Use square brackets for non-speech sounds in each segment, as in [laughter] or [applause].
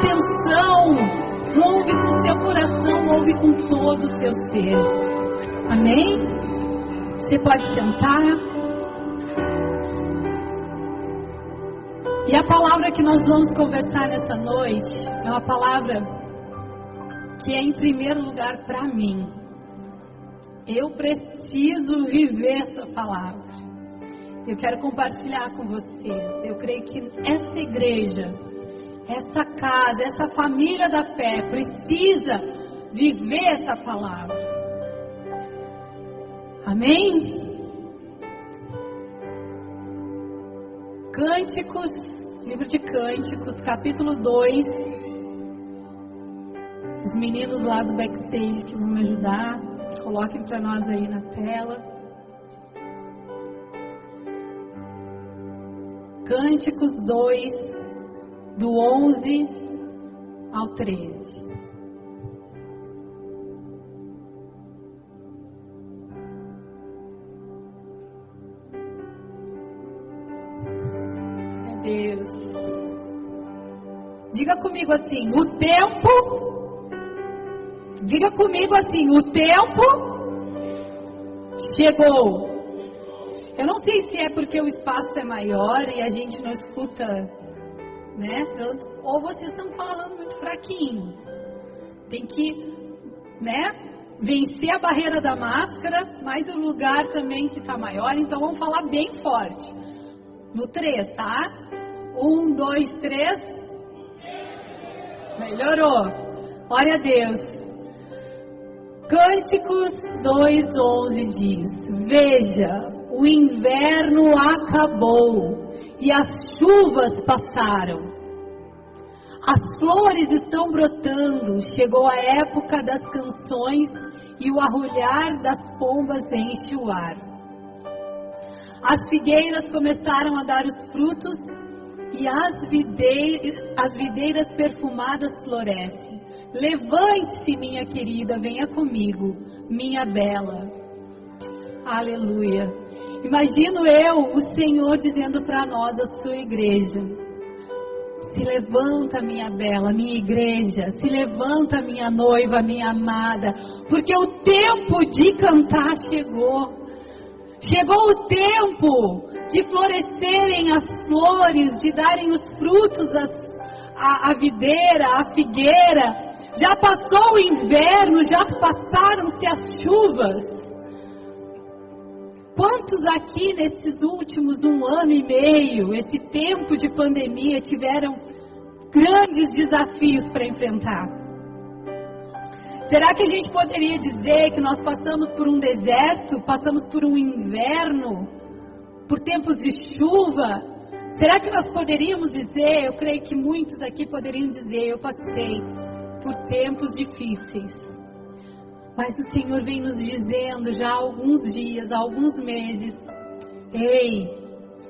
atenção, ouve com seu coração, ouve com todo o seu ser. Amém? Você pode sentar. E a palavra que nós vamos conversar nessa noite é uma palavra que é em primeiro lugar para mim. Eu preciso viver essa palavra. Eu quero compartilhar com vocês. Eu creio que essa igreja, essa casa, essa família da fé precisa viver essa palavra. Amém? Cânticos, livro de Cânticos, capítulo 2. Os meninos lá do backstage que vão me ajudar, coloquem para nós aí na tela. Cânticos 2, do 11 ao 13. Meu Deus. Diga comigo assim: o tempo. Diga comigo assim: o tempo chegou. Eu não sei se é porque o espaço é maior e a gente não escuta, né? Ou vocês estão falando muito fraquinho. Tem que, né? Vencer a barreira da máscara, mas o lugar também que está maior, então vamos falar bem forte. No 3, tá? 1, 2, 3. Melhorou. Glória a Deus. Cânticos 2,11 diz: Veja, o inverno acabou e as chuvas passaram. As flores estão brotando, chegou a época das canções e o arrulhar das pombas enche o ar. As figueiras começaram a dar os frutos e as videiras, as videiras perfumadas florescem. Levante-se, minha querida, venha comigo, minha bela. Aleluia. Imagino eu, o Senhor, dizendo para nós, a sua igreja: Se levanta, minha bela, minha igreja, se levanta, minha noiva, minha amada, porque o tempo de cantar chegou. Chegou o tempo de florescerem as flores, de darem os frutos as, a, a videira, a figueira. Já passou o inverno, já passaram-se as chuvas. Quantos aqui nesses últimos um ano e meio, esse tempo de pandemia, tiveram grandes desafios para enfrentar? Será que a gente poderia dizer que nós passamos por um deserto, passamos por um inverno, por tempos de chuva? Será que nós poderíamos dizer, eu creio que muitos aqui poderiam dizer, eu passei por tempos difíceis. Mas o Senhor vem nos dizendo já há alguns dias, há alguns meses: ei,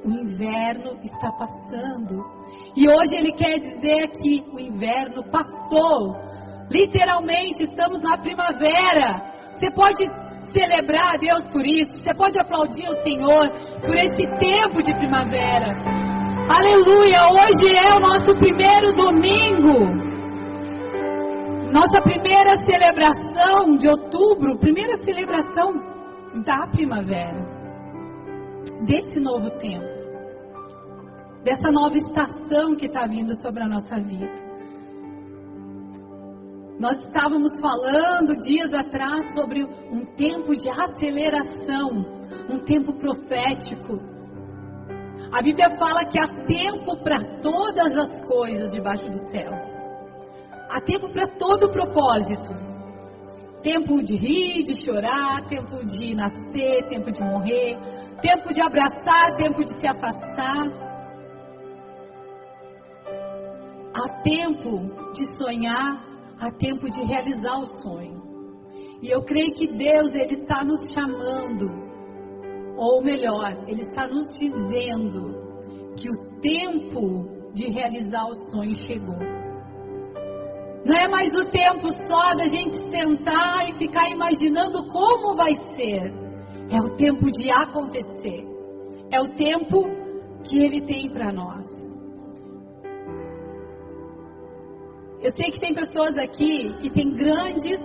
o inverno está passando. E hoje Ele quer dizer que o inverno passou. Literalmente, estamos na primavera. Você pode celebrar a Deus por isso. Você pode aplaudir o Senhor por esse tempo de primavera. Aleluia! Hoje é o nosso primeiro domingo. Nossa primeira celebração de outubro, primeira celebração da primavera, desse novo tempo, dessa nova estação que está vindo sobre a nossa vida. Nós estávamos falando dias atrás sobre um tempo de aceleração, um tempo profético. A Bíblia fala que há tempo para todas as coisas debaixo dos céus. Há tempo para todo o propósito. Tempo de rir, de chorar, tempo de nascer, tempo de morrer, tempo de abraçar, tempo de se afastar. Há tempo de sonhar, há tempo de realizar o sonho. E eu creio que Deus ele está nos chamando, ou melhor, ele está nos dizendo que o tempo de realizar o sonho chegou. Não é mais o tempo só da gente sentar e ficar imaginando como vai ser. É o tempo de acontecer. É o tempo que Ele tem para nós. Eu sei que tem pessoas aqui que têm grandes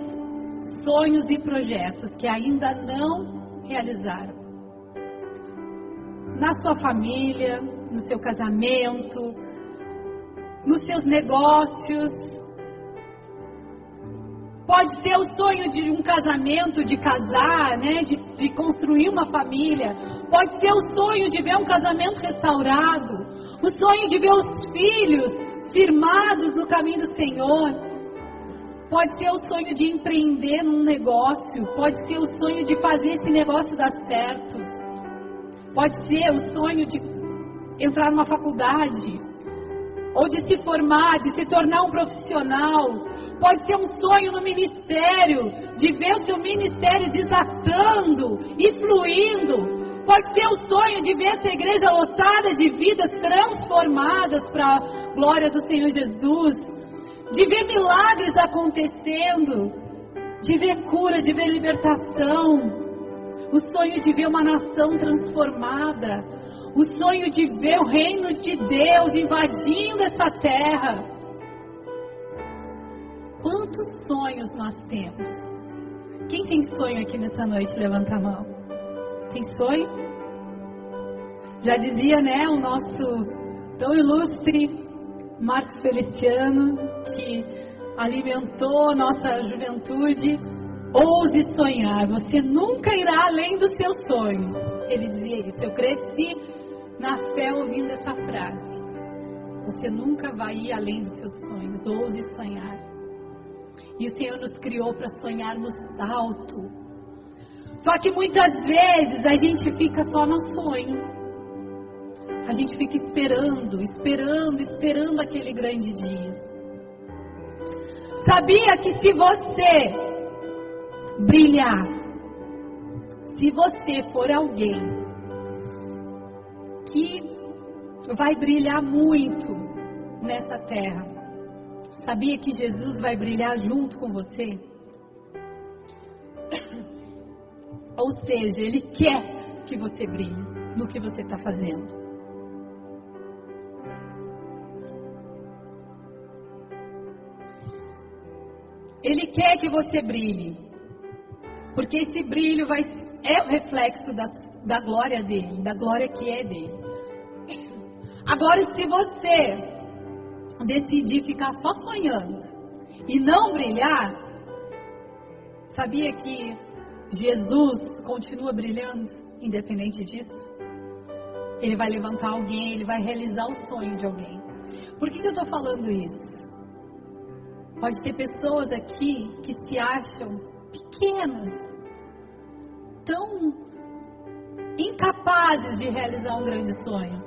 sonhos e projetos que ainda não realizaram. Na sua família, no seu casamento, nos seus negócios. Pode ser o sonho de um casamento, de casar, né? de, de construir uma família. Pode ser o sonho de ver um casamento restaurado. O sonho de ver os filhos firmados no caminho do Senhor. Pode ser o sonho de empreender num negócio. Pode ser o sonho de fazer esse negócio dar certo. Pode ser o sonho de entrar numa faculdade. Ou de se formar, de se tornar um profissional. Pode ser um sonho no ministério, de ver o seu ministério desatando e fluindo. Pode ser o sonho de ver essa igreja lotada de vidas transformadas para a glória do Senhor Jesus. De ver milagres acontecendo. De ver cura, de ver libertação. O sonho de ver uma nação transformada. O sonho de ver o reino de Deus invadindo essa terra. Quantos sonhos nós temos? Quem tem sonho aqui nessa noite? Levanta a mão. Tem sonho? Já dizia, né, o nosso tão ilustre Marcos Feliciano, que alimentou nossa juventude. Ouse sonhar, você nunca irá além dos seus sonhos. Ele dizia isso. Eu cresci na fé ouvindo essa frase. Você nunca vai ir além dos seus sonhos. Ouse sonhar. E o Senhor nos criou para sonharmos alto só que muitas vezes a gente fica só no sonho. A gente fica esperando, esperando, esperando aquele grande dia. Sabia que se você brilhar, se você for alguém que vai brilhar muito nessa terra, sabia que Jesus vai brilhar junto com você? [coughs] Ou seja, Ele quer que você brilhe no que você está fazendo. Ele quer que você brilhe. Porque esse brilho vai, é o reflexo da, da glória dele, da glória que é dele. [coughs] Agora, se você decidir ficar só sonhando e não brilhar, sabia que Jesus continua brilhando, independente disso. Ele vai levantar alguém, ele vai realizar o sonho de alguém. Por que, que eu estou falando isso? Pode ter pessoas aqui que se acham pequenas, tão incapazes de realizar um grande sonho.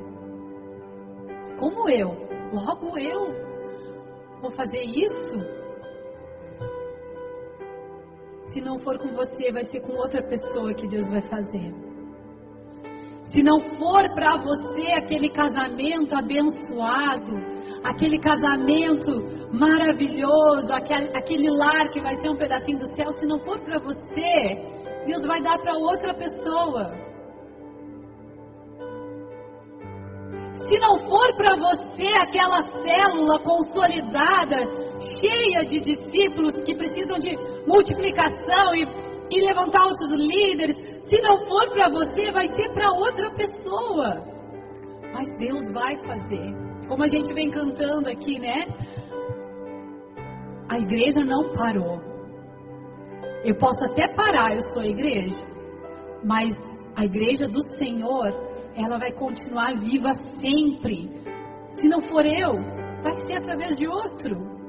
Como eu. Logo eu vou fazer isso? Se não for com você, vai ser com outra pessoa que Deus vai fazer. Se não for para você aquele casamento abençoado, aquele casamento maravilhoso, aquele, aquele lar que vai ser um pedacinho do céu, se não for para você, Deus vai dar para outra pessoa. Se não for para você aquela célula consolidada, cheia de discípulos que precisam de multiplicação e, e levantar outros líderes, se não for para você, vai ser para outra pessoa. Mas Deus vai fazer. Como a gente vem cantando aqui, né? A igreja não parou. Eu posso até parar, eu sou igreja. Mas a igreja do Senhor ela vai continuar viva sempre. Se não for eu, vai ser através de outro.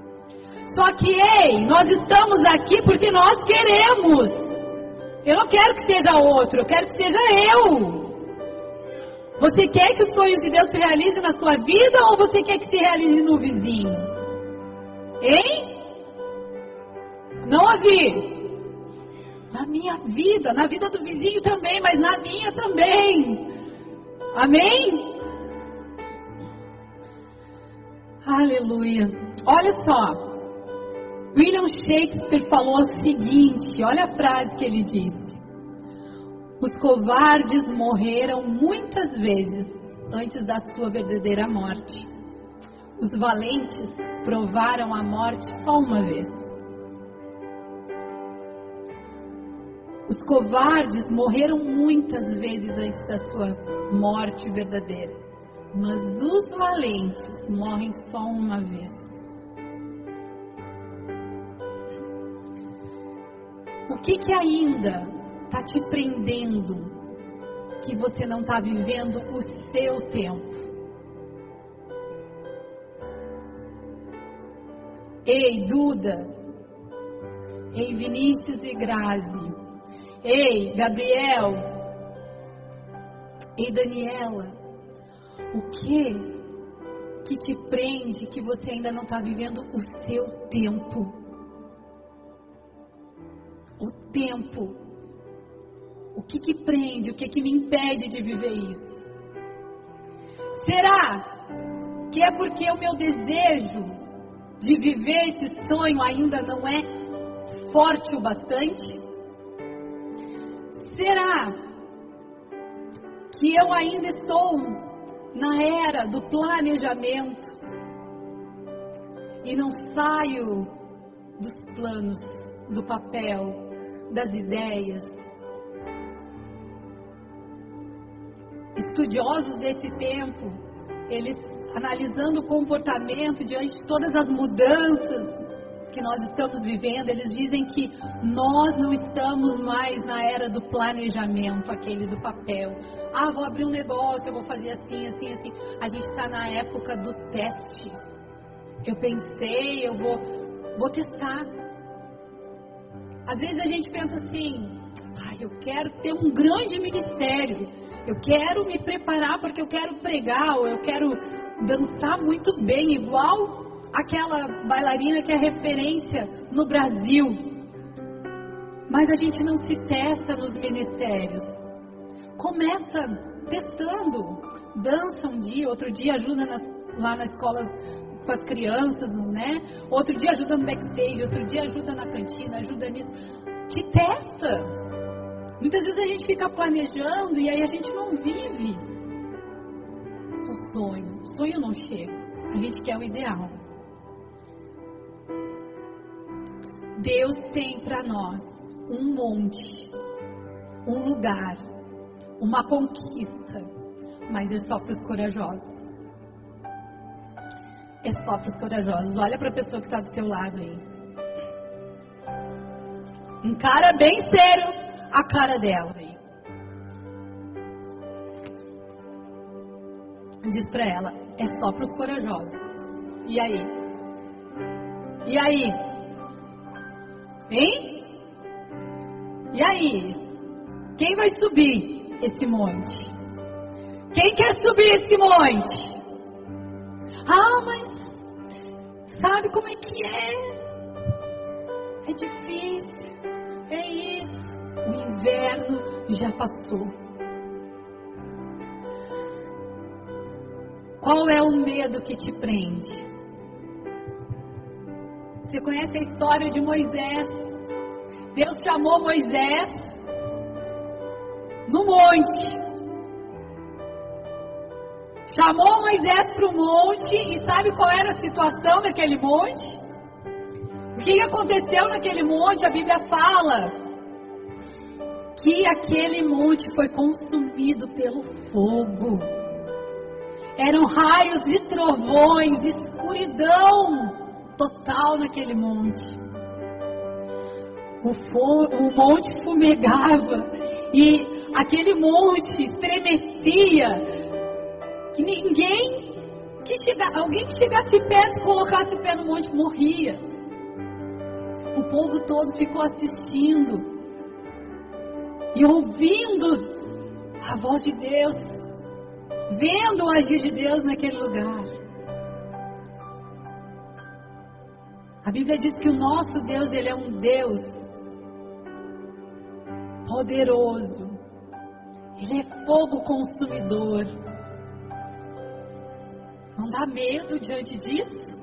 Só que, ei, nós estamos aqui porque nós queremos. Eu não quero que seja outro, eu quero que seja eu. Você quer que os sonhos de Deus se realizem na sua vida ou você quer que se realize no vizinho? Hein? Não ouvi. Na minha vida, na vida do vizinho também, mas na minha também. Amém? Aleluia. Olha só. William Shakespeare falou o seguinte: olha a frase que ele disse. Os covardes morreram muitas vezes antes da sua verdadeira morte. Os valentes provaram a morte só uma vez. Os covardes morreram muitas vezes antes da sua morte verdadeira. Mas os valentes morrem só uma vez. O que, que ainda está te prendendo que você não está vivendo o seu tempo? Ei, Duda. Ei, Vinícius e Grazi. Ei, Gabriel. Ei, Daniela. O que que te prende que você ainda não está vivendo o seu tempo? O tempo. O que que prende? O que que me impede de viver isso? Será que é porque o meu desejo de viver esse sonho ainda não é forte o bastante? Será que eu ainda estou na era do planejamento e não saio dos planos, do papel, das ideias. Estudiosos desse tempo, eles analisando o comportamento diante de todas as mudanças que nós estamos vivendo, eles dizem que nós não estamos mais na era do planejamento, aquele do papel. Ah, vou abrir um negócio, eu vou fazer assim, assim, assim. A gente está na época do teste. Eu pensei, eu vou, vou testar. Às vezes a gente pensa assim, ah, eu quero ter um grande ministério. Eu quero me preparar porque eu quero pregar, ou eu quero dançar muito bem, igual aquela bailarina que é referência no Brasil. Mas a gente não se testa nos ministérios. Começa testando. Dança um dia, outro dia ajuda nas, lá na escola com as crianças, né? Outro dia ajuda no backstage, outro dia ajuda na cantina, ajuda nisso. Te testa. Muitas vezes a gente fica planejando e aí a gente não vive o sonho. O sonho não chega. A gente quer o ideal. Deus tem para nós um monte, um lugar, uma conquista, mas é só para os corajosos. É só para os corajosos. Olha para a pessoa que está do teu lado aí. Encara bem sério a cara dela aí. Diz para ela, é só para os corajosos. E aí? E aí? Hein? E aí? Quem vai subir esse monte? Quem quer subir esse monte? Ah, mas sabe como é que é? É difícil. É isso. O inverno já passou. Qual é o medo que te prende? Você conhece a história de Moisés? Deus chamou Moisés no monte. Chamou Moisés para o monte e sabe qual era a situação daquele monte? O que aconteceu naquele monte? A Bíblia fala que aquele monte foi consumido pelo fogo. Eram raios e trovões, escuridão total naquele monte. O, o monte fumegava e aquele monte estremecia que ninguém que chega, alguém que chegasse perto colocasse o pé no monte morria. O povo todo ficou assistindo e ouvindo a voz de Deus, vendo o agir de Deus naquele lugar. A Bíblia diz que o nosso Deus, ele é um Deus poderoso. Ele é fogo consumidor. Não dá medo diante disso?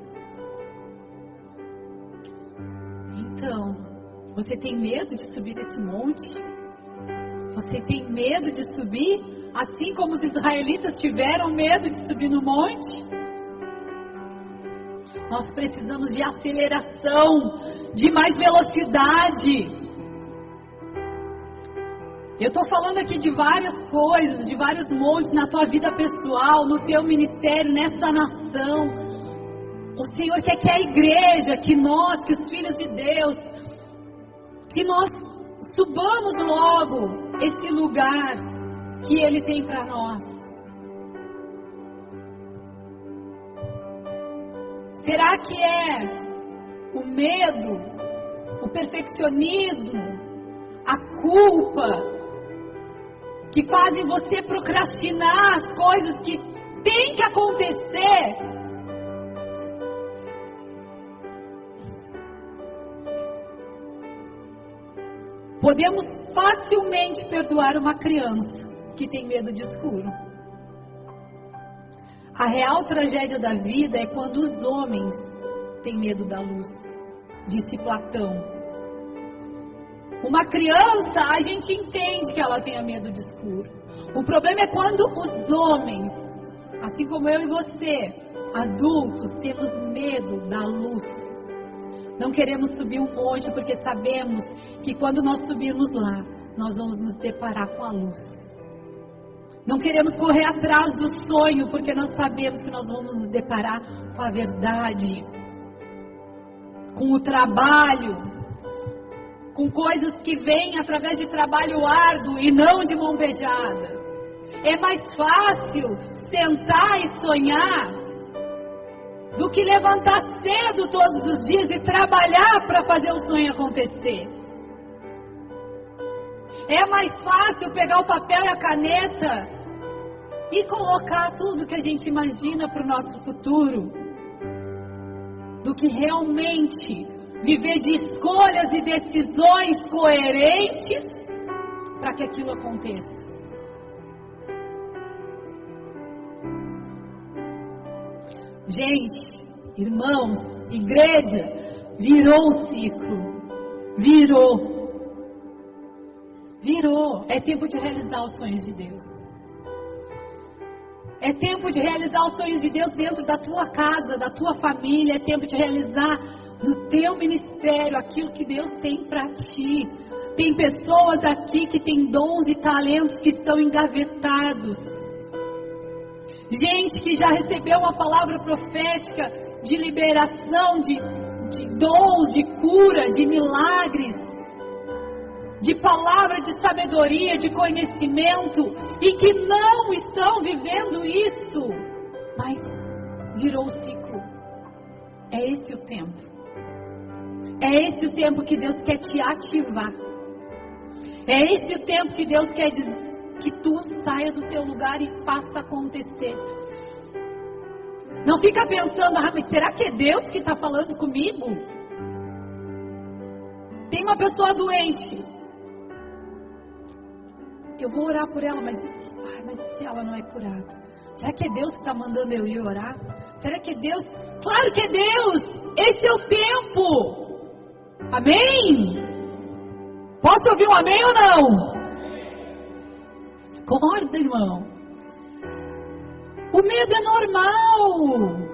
Então, você tem medo de subir nesse monte? Você tem medo de subir? Assim como os israelitas tiveram medo de subir no monte? Nós precisamos de aceleração, de mais velocidade. Eu estou falando aqui de várias coisas, de vários montes na tua vida pessoal, no teu ministério, nesta nação. O Senhor quer que a igreja, que nós, que os filhos de Deus, que nós subamos logo esse lugar que Ele tem para nós. Será que é o medo, o perfeccionismo, a culpa que fazem você procrastinar as coisas que têm que acontecer? Podemos facilmente perdoar uma criança que tem medo de escuro. A real tragédia da vida é quando os homens têm medo da luz, disse Platão. Uma criança, a gente entende que ela tenha medo de escuro. O problema é quando os homens, assim como eu e você, adultos, temos medo da luz. Não queremos subir um monte porque sabemos que quando nós subirmos lá, nós vamos nos deparar com a luz. Não queremos correr atrás do sonho porque nós sabemos que nós vamos nos deparar com a verdade, com o trabalho, com coisas que vêm através de trabalho árduo e não de mão beijada. É mais fácil sentar e sonhar do que levantar cedo todos os dias e trabalhar para fazer o sonho acontecer. É mais fácil pegar o papel e a caneta e colocar tudo que a gente imagina para o nosso futuro do que realmente viver de escolhas e decisões coerentes para que aquilo aconteça. Gente, irmãos, igreja, virou o ciclo. Virou. Virou. É tempo de realizar os sonhos de Deus. É tempo de realizar os sonhos de Deus dentro da tua casa, da tua família. É tempo de realizar no teu ministério aquilo que Deus tem para ti. Tem pessoas aqui que têm dons e talentos que estão engavetados gente que já recebeu uma palavra profética de liberação, de, de dons, de cura, de milagres, de palavra de sabedoria, de conhecimento, e que não estão vivendo isso, mas virou o ciclo. É esse o tempo. É esse o tempo que Deus quer te ativar. É esse o tempo que Deus quer que tu saia do teu lugar e faça acontecer. Não fica pensando, ah, mas será que é Deus que está falando comigo? Tem uma pessoa doente. Eu vou orar por ela, mas, ai, mas se ela não é curada? Será que é Deus que está mandando eu ir orar? Será que é Deus? Claro que é Deus! Esse é o tempo! Amém? Posso ouvir um amém ou não? Acorda, irmão. O medo é normal.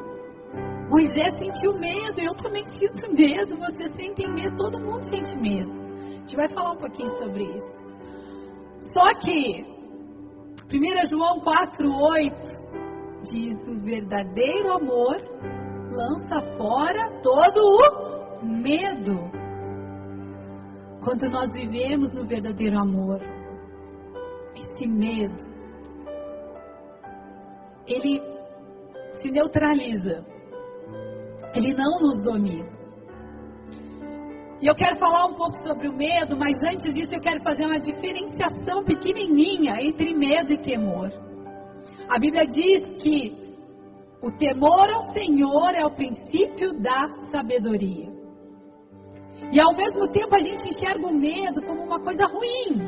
Moisés sentiu medo, eu também sinto medo, você sente medo, todo mundo sente medo. A gente vai falar um pouquinho sobre isso. Só que 1 João 4,8 diz: o verdadeiro amor lança fora todo o medo. Quando nós vivemos no verdadeiro amor, esse medo, ele se neutraliza. Ele não nos domina. E eu quero falar um pouco sobre o medo, mas antes disso eu quero fazer uma diferenciação pequenininha entre medo e temor. A Bíblia diz que o temor ao Senhor é o princípio da sabedoria. E ao mesmo tempo a gente enxerga o medo como uma coisa ruim.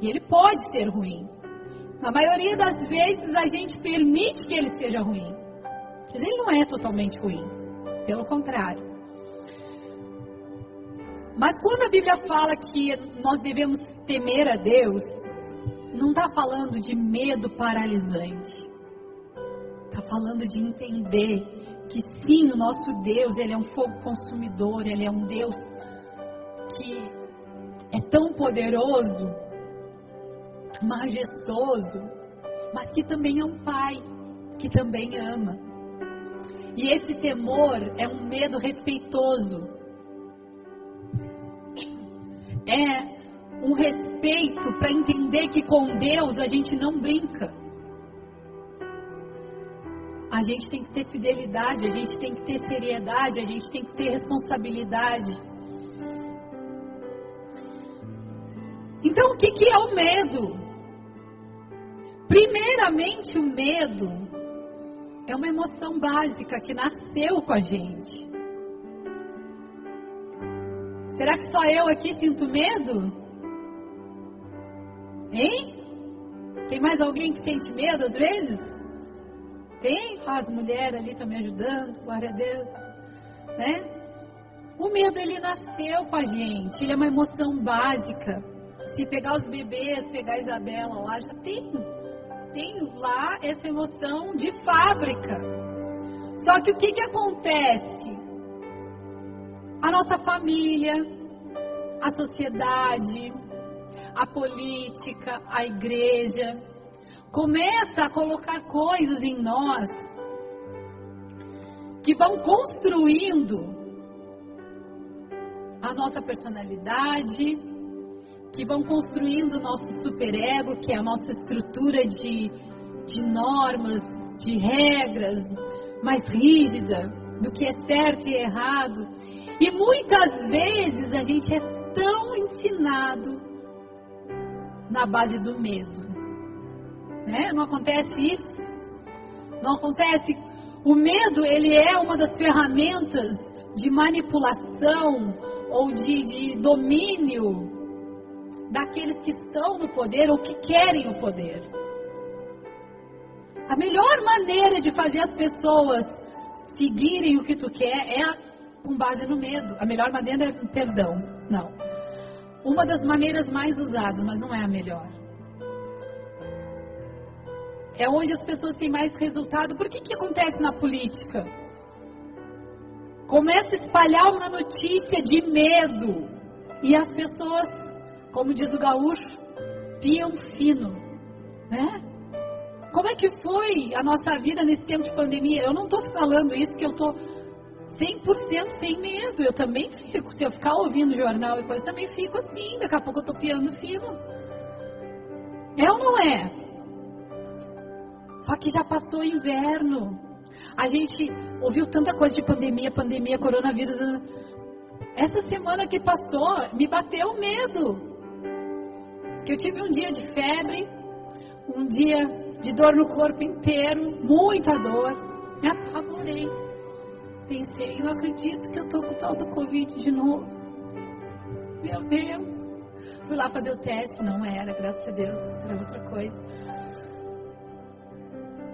E ele pode ser ruim. Na maioria das vezes a gente permite que ele seja ruim. Mas ele não é totalmente ruim. Pelo contrário. Mas quando a Bíblia fala que nós devemos temer a Deus, não está falando de medo paralisante. Está falando de entender que sim, o nosso Deus, ele é um fogo consumidor, ele é um Deus que é tão poderoso, majestoso, mas que também é um pai, que também ama. E esse temor é um medo respeitoso. É um respeito para entender que com Deus a gente não brinca. A gente tem que ter fidelidade, a gente tem que ter seriedade, a gente tem que ter responsabilidade. Então, o que, que é o medo? Primeiramente, o medo é uma emoção básica que nasceu com a gente. Será que só eu aqui sinto medo? Hein? Tem mais alguém que sente medo às vezes? Tem? As mulheres ali estão me ajudando, glória a Deus. Né? O medo ele nasceu com a gente, ele é uma emoção básica. Se pegar os bebês, pegar a Isabela lá, já tem, tem lá essa emoção de fábrica. Só que o que, que acontece? A nossa família, a sociedade, a política, a igreja, começa a colocar coisas em nós que vão construindo a nossa personalidade, que vão construindo o nosso superego, que é a nossa estrutura de, de normas, de regras mais rígida do que é certo e errado. E muitas vezes a gente é tão ensinado na base do medo. Né? Não acontece isso? Não acontece? O medo, ele é uma das ferramentas de manipulação ou de, de domínio daqueles que estão no poder ou que querem o poder. A melhor maneira de fazer as pessoas seguirem o que tu quer é com base no medo. A melhor maneira é perdão. Não uma das maneiras mais usadas, mas não é a melhor. É onde as pessoas têm mais resultado. Por que que acontece na política? Começa a espalhar uma notícia de medo e as pessoas, como diz o gaúcho, piam fino, né? Como é que foi a nossa vida nesse tempo de pandemia? Eu não estou falando isso que eu estou 100% sem medo. Eu também fico. Se eu ficar ouvindo jornal e coisa, também fico assim. Daqui a pouco eu tô piando fino. É ou não é? Só que já passou o inverno. A gente ouviu tanta coisa de pandemia, pandemia, coronavírus. Essa semana que passou, me bateu medo. Que eu tive um dia de febre, um dia de dor no corpo inteiro, muita dor. Me apavorei pensei, eu acredito que eu tô com tal do Covid de novo. Meu Deus. Fui lá fazer o teste, não era, graças a Deus, era outra coisa.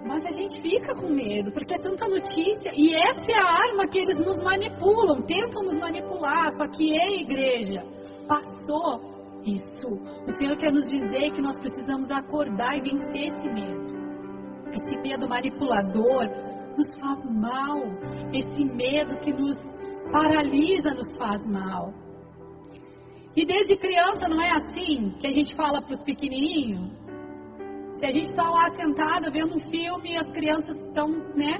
Mas a gente fica com medo, porque é tanta notícia, e essa é a arma que eles nos manipulam, tentam nos manipular, só que ei, igreja, passou isso. O Senhor quer nos dizer que nós precisamos acordar e vencer esse medo. Esse medo manipulador, nos faz mal. Esse medo que nos paralisa nos faz mal. E desde criança não é assim que a gente fala para os pequenininhos? Se a gente está lá sentado vendo um filme e as crianças estão, né?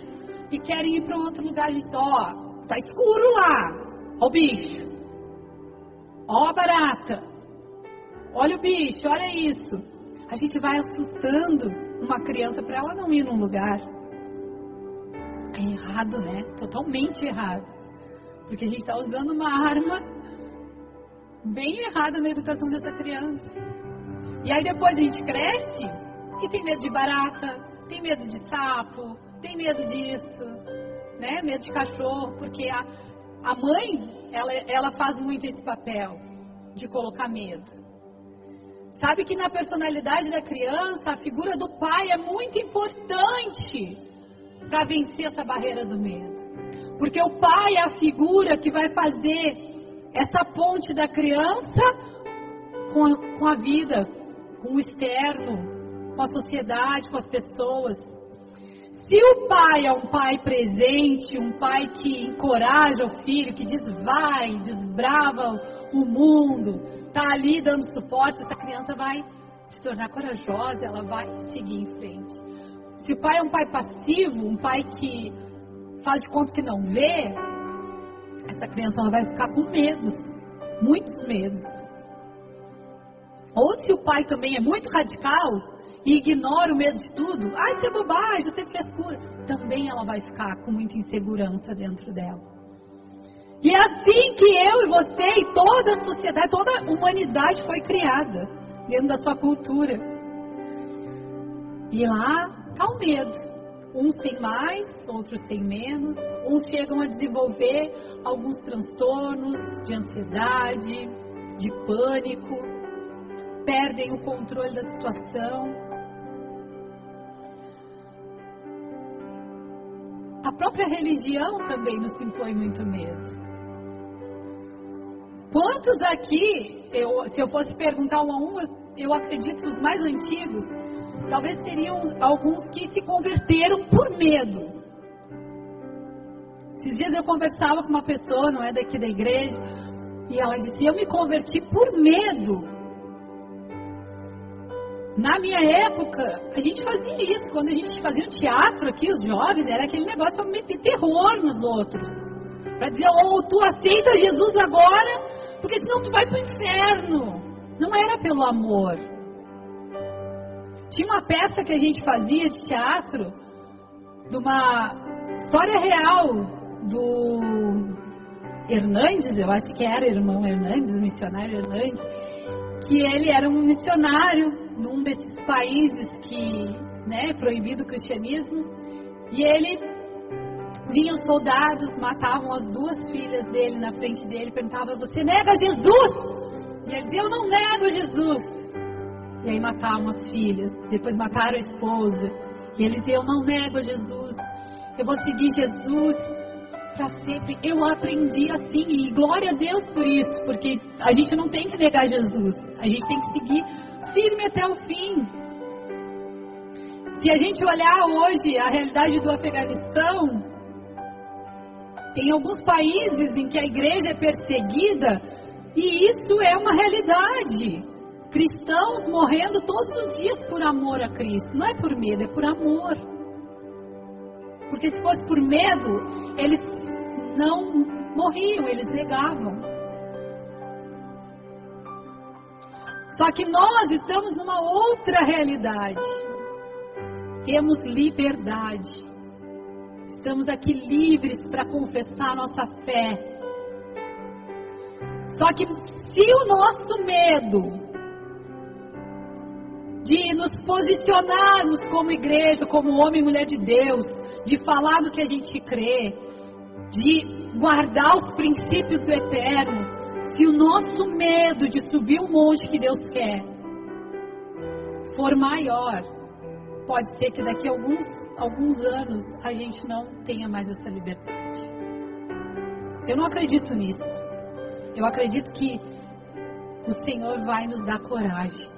E querem ir para um outro lugar, a diz, ó, tá escuro lá. Ó o bicho. Ó a barata. Olha o bicho, olha isso. A gente vai assustando uma criança para ela não ir num lugar. É errado, né? Totalmente errado. Porque a gente está usando uma arma bem errada na educação dessa criança. E aí depois a gente cresce e tem medo de barata, tem medo de sapo, tem medo disso, né? Medo de cachorro, porque a, a mãe, ela, ela faz muito esse papel de colocar medo. Sabe que na personalidade da criança, a figura do pai é muito importante para vencer essa barreira do medo. Porque o pai é a figura que vai fazer essa ponte da criança com a, com a vida, com o externo, com a sociedade, com as pessoas. Se o pai é um pai presente, um pai que encoraja o filho, que diz vai, desbrava o mundo, tá ali dando suporte, essa criança vai se tornar corajosa, ela vai seguir em frente. Se o pai é um pai passivo, um pai que faz de conta que não vê, essa criança ela vai ficar com medos, muitos medos. Ou se o pai também é muito radical e ignora o medo de tudo, ah, isso é bobagem, isso é frescura, também ela vai ficar com muita insegurança dentro dela. E é assim que eu e você e toda a sociedade, toda a humanidade foi criada dentro da sua cultura. E lá está o medo. Uns têm mais, outros têm menos. Uns chegam a desenvolver alguns transtornos de ansiedade, de pânico, perdem o controle da situação. A própria religião também nos impõe muito medo. Quantos aqui, eu, se eu fosse perguntar um a um, eu, eu acredito que os mais antigos, talvez teriam alguns que se converteram por medo. Esses dias eu conversava com uma pessoa, não é daqui da igreja, e ela disse: Eu me converti por medo. Na minha época, a gente fazia isso. Quando a gente fazia o teatro aqui, os jovens, era aquele negócio para meter terror nos outros. Para dizer, ou oh, tu aceita Jesus agora, porque senão tu vai para o inferno. Não era pelo amor. Tinha uma peça que a gente fazia de teatro, de uma história real do Hernandes, eu acho que era irmão Hernandes, missionário Hernandes, que ele era um missionário num desses países que, né, proibido o cristianismo, e ele vinham soldados, matavam as duas filhas dele na frente dele, perguntavam: Você nega Jesus? E ele dizia: Eu não nego Jesus. E aí matavam as filhas, depois mataram a esposa. E ele dizia: Eu não nego Jesus, eu vou seguir Jesus para sempre. Eu aprendi assim, e glória a Deus por isso, porque a gente não tem que negar Jesus, a gente tem que seguir firme até o fim. Se a gente olhar hoje a realidade do Afeganistão, tem alguns países em que a igreja é perseguida e isso é uma realidade. Cristãos morrendo todos os dias por amor a Cristo. Não é por medo, é por amor. Porque se fosse por medo, eles não morriam, eles negavam. Só que nós estamos numa outra realidade. Temos liberdade. Estamos aqui livres para confessar nossa fé. Só que se o nosso medo de nos posicionarmos como igreja, como homem e mulher de Deus, de falar do que a gente crê, de guardar os princípios do eterno, se o nosso medo de subir o monte que Deus quer for maior, pode ser que daqui a alguns, alguns anos a gente não tenha mais essa liberdade. Eu não acredito nisso. Eu acredito que o Senhor vai nos dar coragem.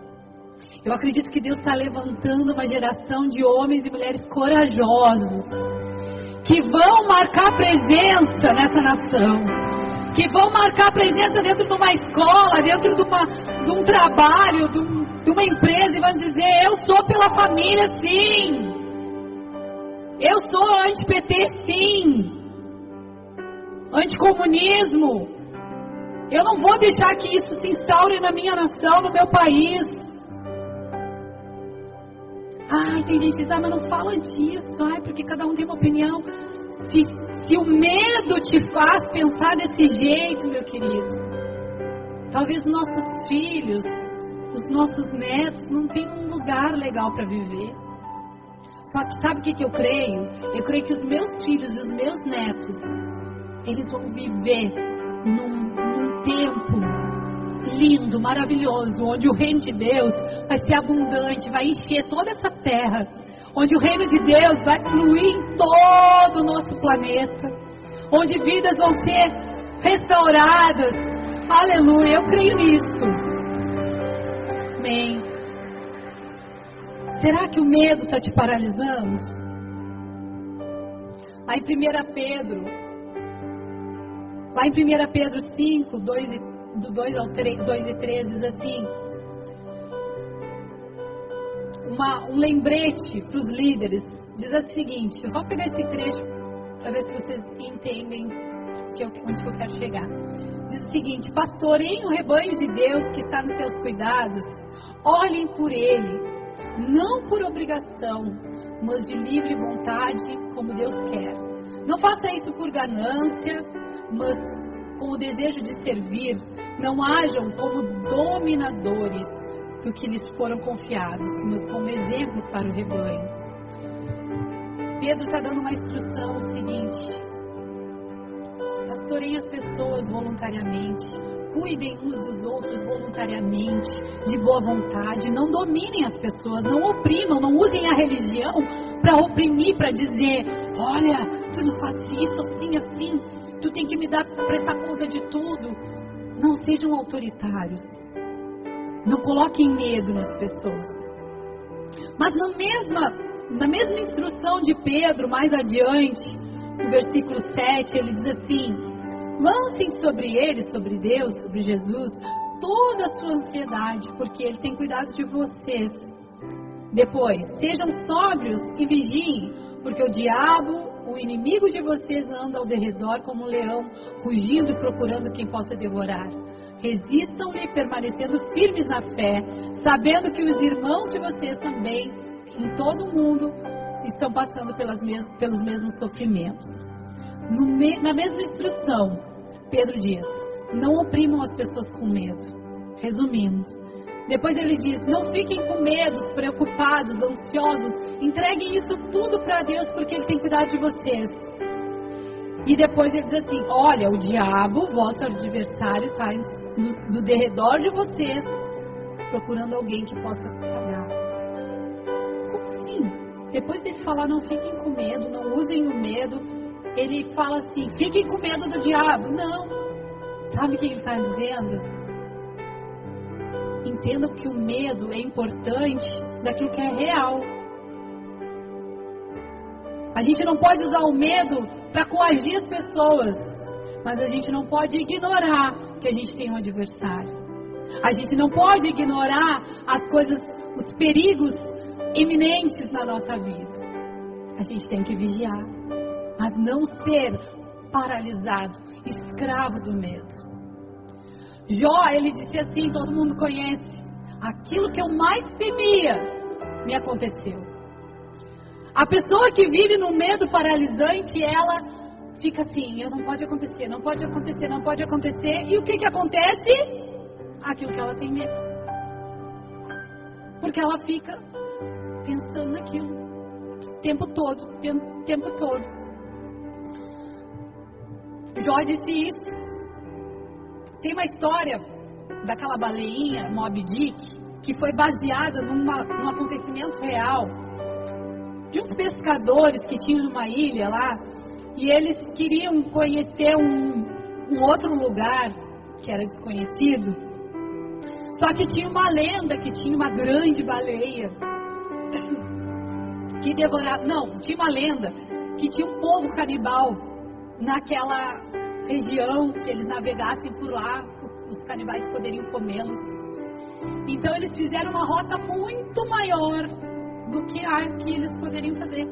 Eu acredito que Deus está levantando uma geração de homens e mulheres corajosos que vão marcar presença nessa nação, que vão marcar presença dentro de uma escola, dentro de, uma, de um trabalho, de um de uma empresa e vão dizer: Eu sou pela família, sim. Eu sou anti-PT, sim. Anticomunismo. Eu não vou deixar que isso se instaure na minha nação, no meu país. Ai, tem gente que diz, ah, mas não fala disso. Ai, porque cada um tem uma opinião. Se, se o medo te faz pensar desse jeito, meu querido, talvez nossos filhos os nossos netos não têm um lugar legal para viver. Só que sabe o que, que eu creio? Eu creio que os meus filhos e os meus netos, eles vão viver num, num tempo lindo, maravilhoso, onde o reino de Deus ser abundante, vai encher toda essa terra, onde o reino de Deus vai fluir em todo o nosso planeta, onde vidas vão ser restauradas. Aleluia, eu creio nisso. Amém. Será que o medo está te paralisando? Lá em 1 Pedro, lá em 1 Pedro 5, 2 e, do 2 ao 3, 2 e 3 diz assim: uma, um lembrete para os líderes. Diz o seguinte: eu só pegar esse trecho para ver se vocês entendem que eu, onde eu quero chegar. Diz o seguinte: Pastorem o rebanho de Deus que está nos seus cuidados, olhem por ele, não por obrigação, mas de livre vontade, como Deus quer. Não faça isso por ganância, mas com o desejo de servir. Não hajam como dominadores do que lhes foram confiados, mas como exemplo para o rebanho. Pedro está dando uma instrução o seguinte: pastorem as pessoas voluntariamente, cuidem uns dos outros voluntariamente, de boa vontade, não dominem as pessoas, não oprimam, não usem a religião para oprimir, para dizer, olha, tu não faz isso assim, assim, tu tem que me dar, prestar conta de tudo. Não sejam autoritários. Não coloquem medo nas pessoas. Mas na mesma, na mesma instrução de Pedro, mais adiante, no versículo 7, ele diz assim: Lancem sobre ele, sobre Deus, sobre Jesus, toda a sua ansiedade, porque ele tem cuidado de vocês. Depois, sejam sóbrios e vigiem, porque o diabo, o inimigo de vocês, anda ao derredor como um leão, rugindo e procurando quem possa devorar. Resistam-lhe, permanecendo firmes na fé, sabendo que os irmãos de vocês também, em todo o mundo, estão passando mes pelos mesmos sofrimentos. Me na mesma instrução, Pedro diz: não oprimam as pessoas com medo. Resumindo, depois ele diz: não fiquem com medo, preocupados, ansiosos, entreguem isso tudo para Deus porque Ele tem cuidado de vocês. E depois ele diz assim: Olha, o diabo, vosso adversário, está do derredor de vocês, procurando alguém que possa pagar. Como assim? Depois dele falar, não fiquem com medo, não usem o medo, ele fala assim: fiquem com medo do diabo. Não. Sabe o que ele está dizendo? Entendam que o medo é importante daquilo que é real. A gente não pode usar o medo para coagir as pessoas, mas a gente não pode ignorar que a gente tem um adversário. A gente não pode ignorar as coisas, os perigos iminentes na nossa vida. A gente tem que vigiar, mas não ser paralisado, escravo do medo. Jó, ele disse assim, todo mundo conhece: aquilo que eu mais temia me aconteceu. A pessoa que vive no medo paralisante, ela fica assim: não pode acontecer, não pode acontecer, não pode acontecer. E o que, que acontece? Aquilo que ela tem medo. Porque ela fica pensando naquilo o tempo todo, o tempo todo. Joy disse isso. Tem uma história daquela baleinha, Moby Dick, que foi baseada numa, num acontecimento real de uns pescadores que tinham numa ilha lá e eles queriam conhecer um, um outro lugar que era desconhecido. Só que tinha uma lenda que tinha uma grande baleia [laughs] que devorava. Não, tinha uma lenda que tinha um povo canibal naquela região. Se eles navegassem por lá, os canibais poderiam comê-los. Então eles fizeram uma rota muito maior do que a que eles poderiam fazer.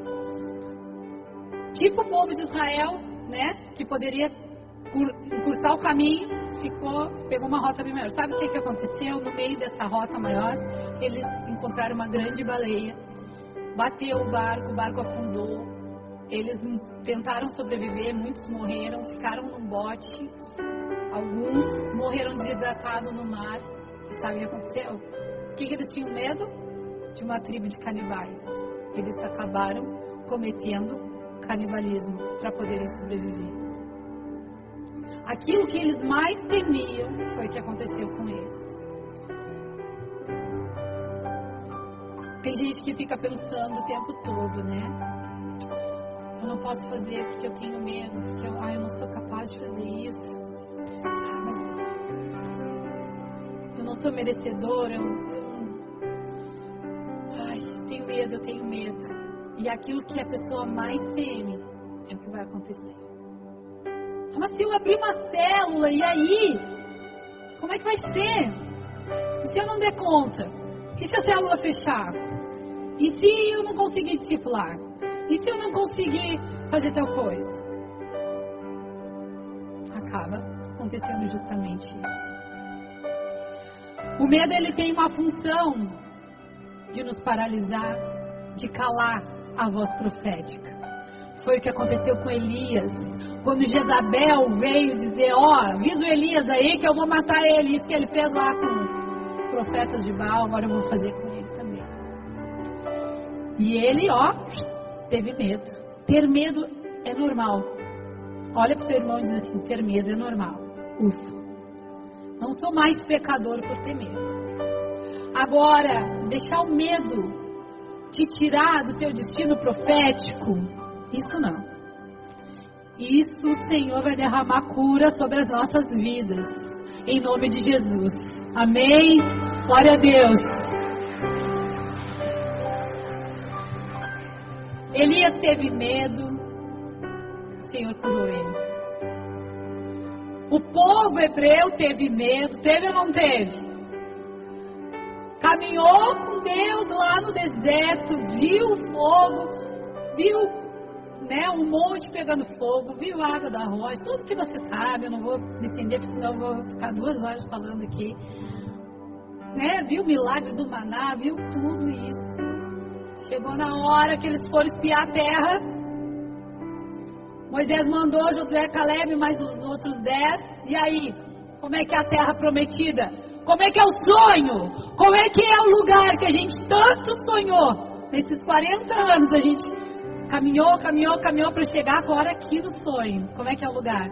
Tipo o povo de Israel, né, que poderia encurtar o caminho, ficou, pegou uma rota bem maior. Sabe o que, que aconteceu no meio dessa rota maior? Eles encontraram uma grande baleia, bateu o barco, o barco afundou. Eles tentaram sobreviver, muitos morreram, ficaram num bote, alguns morreram desidratados no mar. Sabe o que aconteceu? O que, que eles tinham medo? De uma tribo de canibais. Eles acabaram cometendo canibalismo para poderem sobreviver. Aquilo que eles mais temiam foi o que aconteceu com eles. Tem gente que fica pensando o tempo todo, né? Eu não posso fazer porque eu tenho medo, porque eu, ah, eu não sou capaz de fazer isso. Ah, mas eu não sou merecedor, eu, medo, eu tenho medo. E aquilo que a pessoa mais teme é o que vai acontecer. Mas se eu abrir uma célula, e aí? Como é que vai ser? E se eu não der conta? E se a célula fechar? E se eu não conseguir discipular? E se eu não conseguir fazer tal coisa? Acaba acontecendo justamente isso. O medo ele tem uma função de nos paralisar, de calar a voz profética. Foi o que aconteceu com Elias. Quando Jezabel veio dizer: Ó, oh, avisa o Elias aí que eu vou matar ele. Isso que ele fez lá com os profetas de Baal, agora eu vou fazer com ele também. E ele, ó, teve medo. Ter medo é normal. Olha para o seu irmão e diz assim: ter medo é normal. Ufa. Não sou mais pecador por ter medo. Agora, deixar o medo te tirar do teu destino profético, isso não. Isso o Senhor vai derramar cura sobre as nossas vidas. Em nome de Jesus. Amém. Glória a Deus. Elias teve medo. O Senhor curou ele. O povo hebreu teve medo, teve ou não teve? Caminhou com Deus lá no deserto, viu o fogo, viu né, um monte pegando fogo, viu a água da rocha, tudo que você sabe, eu não vou me estender, porque senão eu vou ficar duas horas falando aqui. Né, viu o milagre do maná, viu tudo isso. Chegou na hora que eles foram espiar a terra, Moisés mandou Josué Caleb mais os outros dez. E aí? Como é que é a terra prometida? Como é que é o sonho? Como é que é o lugar que a gente tanto sonhou? Nesses 40 anos a gente caminhou, caminhou, caminhou para chegar agora aqui no sonho. Como é que é o lugar?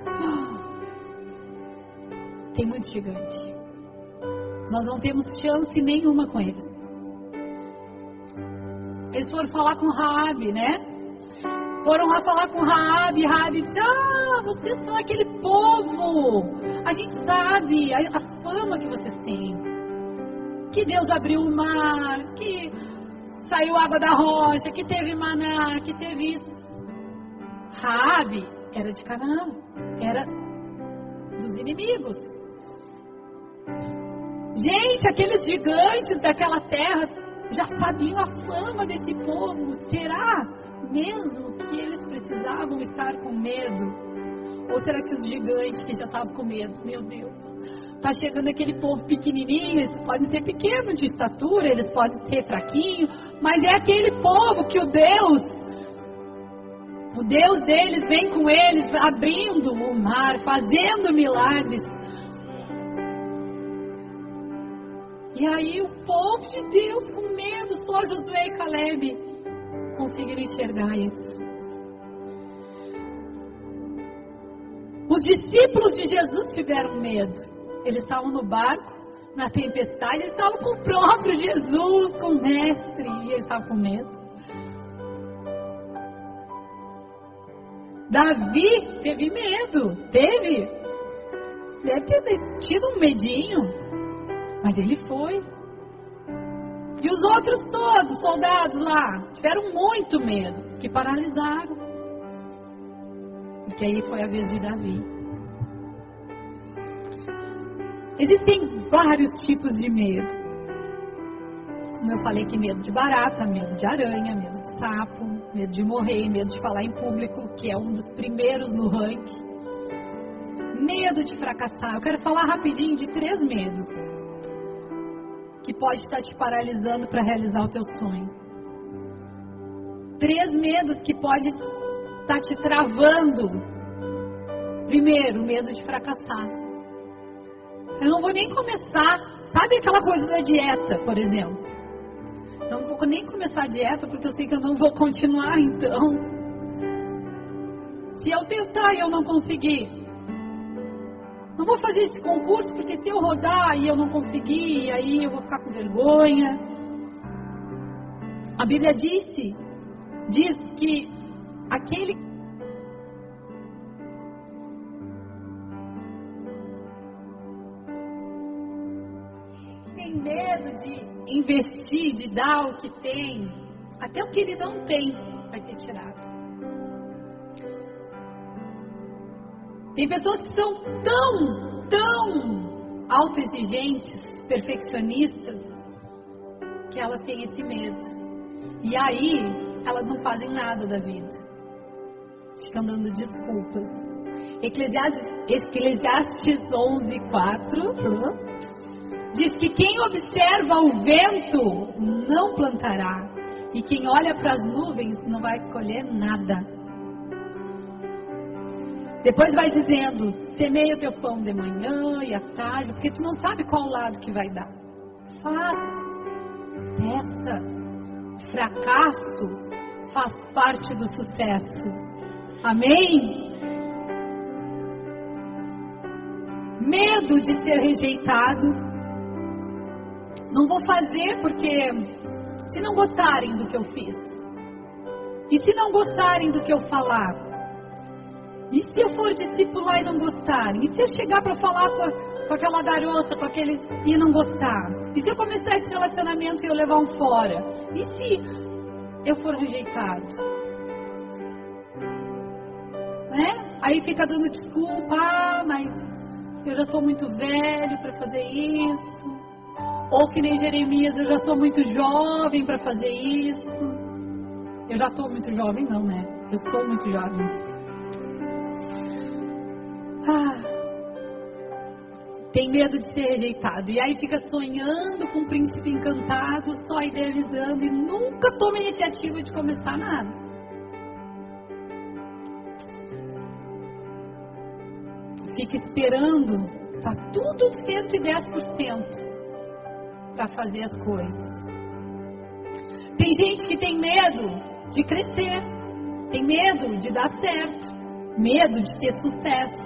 Tem muito gigante. Nós não temos chance nenhuma com eles. Eles foram falar com Raabe, né? Foram lá falar com Raabe, Raabe ah, vocês são aquele povo. A gente sabe a, a fama que vocês têm. Que Deus abriu o mar, que saiu água da rocha, que teve maná, que teve isso. Raabe era de Canaã, era dos inimigos. Gente, aqueles gigantes daquela terra já sabiam a fama desse povo. Será? Mesmo que eles precisavam estar com medo? Ou será que os gigantes que já estavam com medo? Meu Deus, está chegando aquele povo pequenininho, eles podem ser pequenos de estatura, eles podem ser fraquinhos, mas é aquele povo que o Deus, o Deus deles vem com eles, abrindo o mar, fazendo milagres. E aí o povo de Deus com medo, só Josué e Caleb conseguiram enxergar isso. Os discípulos de Jesus tiveram medo. Eles estavam no barco, na tempestade, eles estavam com o próprio Jesus, com o Mestre, e eles estavam com medo. Davi teve medo, teve. Deve ter tido um medinho, mas ele foi. E os outros todos, soldados lá, tiveram muito medo, que paralisaram. Porque aí foi a vez de Davi. Ele tem vários tipos de medo. Como eu falei que medo de barata, medo de aranha, medo de sapo, medo de morrer, medo de falar em público, que é um dos primeiros no ranking. Medo de fracassar. Eu quero falar rapidinho de três medos que pode estar te paralisando para realizar o teu sonho. Três medos que pode estar te travando. Primeiro, medo de fracassar. Eu não vou nem começar. Sabe aquela coisa da dieta, por exemplo? Não vou nem começar a dieta porque eu sei que eu não vou continuar, então. Se eu tentar e eu não conseguir, não vou fazer esse concurso porque se eu rodar e eu não conseguir, aí eu vou ficar com vergonha. A Bíblia disse, diz que aquele tem medo de investir, de dar o que tem, até o que ele não tem vai ser tirado. Tem pessoas que são tão, tão autoexigentes, perfeccionistas, que elas têm esse medo. E aí, elas não fazem nada da vida. Ficam dando desculpas. Eclesiastes, Eclesiastes 11, 4 diz que quem observa o vento não plantará, e quem olha para as nuvens não vai colher nada. Depois vai dizendo: semeia o teu pão de manhã e à tarde, porque tu não sabe qual lado que vai dar. Faz, testa. Fracasso faz parte do sucesso. Amém? Medo de ser rejeitado. Não vou fazer porque se não gostarem do que eu fiz. E se não gostarem do que eu falar? E se eu for discipular e não gostarem? E se eu chegar para falar com, a, com, aquela garota, com aquele e não gostar? E se eu começar esse relacionamento e eu levar um fora? E se eu for rejeitado? Né? Aí fica dando desculpa, ah, mas eu já estou muito velho para fazer isso. Ou que nem Jeremias, eu já sou muito jovem para fazer isso. Eu já estou muito jovem, não, né? Eu sou muito jovem. Tem medo de ser rejeitado. E aí fica sonhando com um príncipe encantado, só idealizando e nunca toma iniciativa de começar nada. Fica esperando, tá tudo 110% para fazer as coisas. Tem gente que tem medo de crescer, tem medo de dar certo, medo de ter sucesso.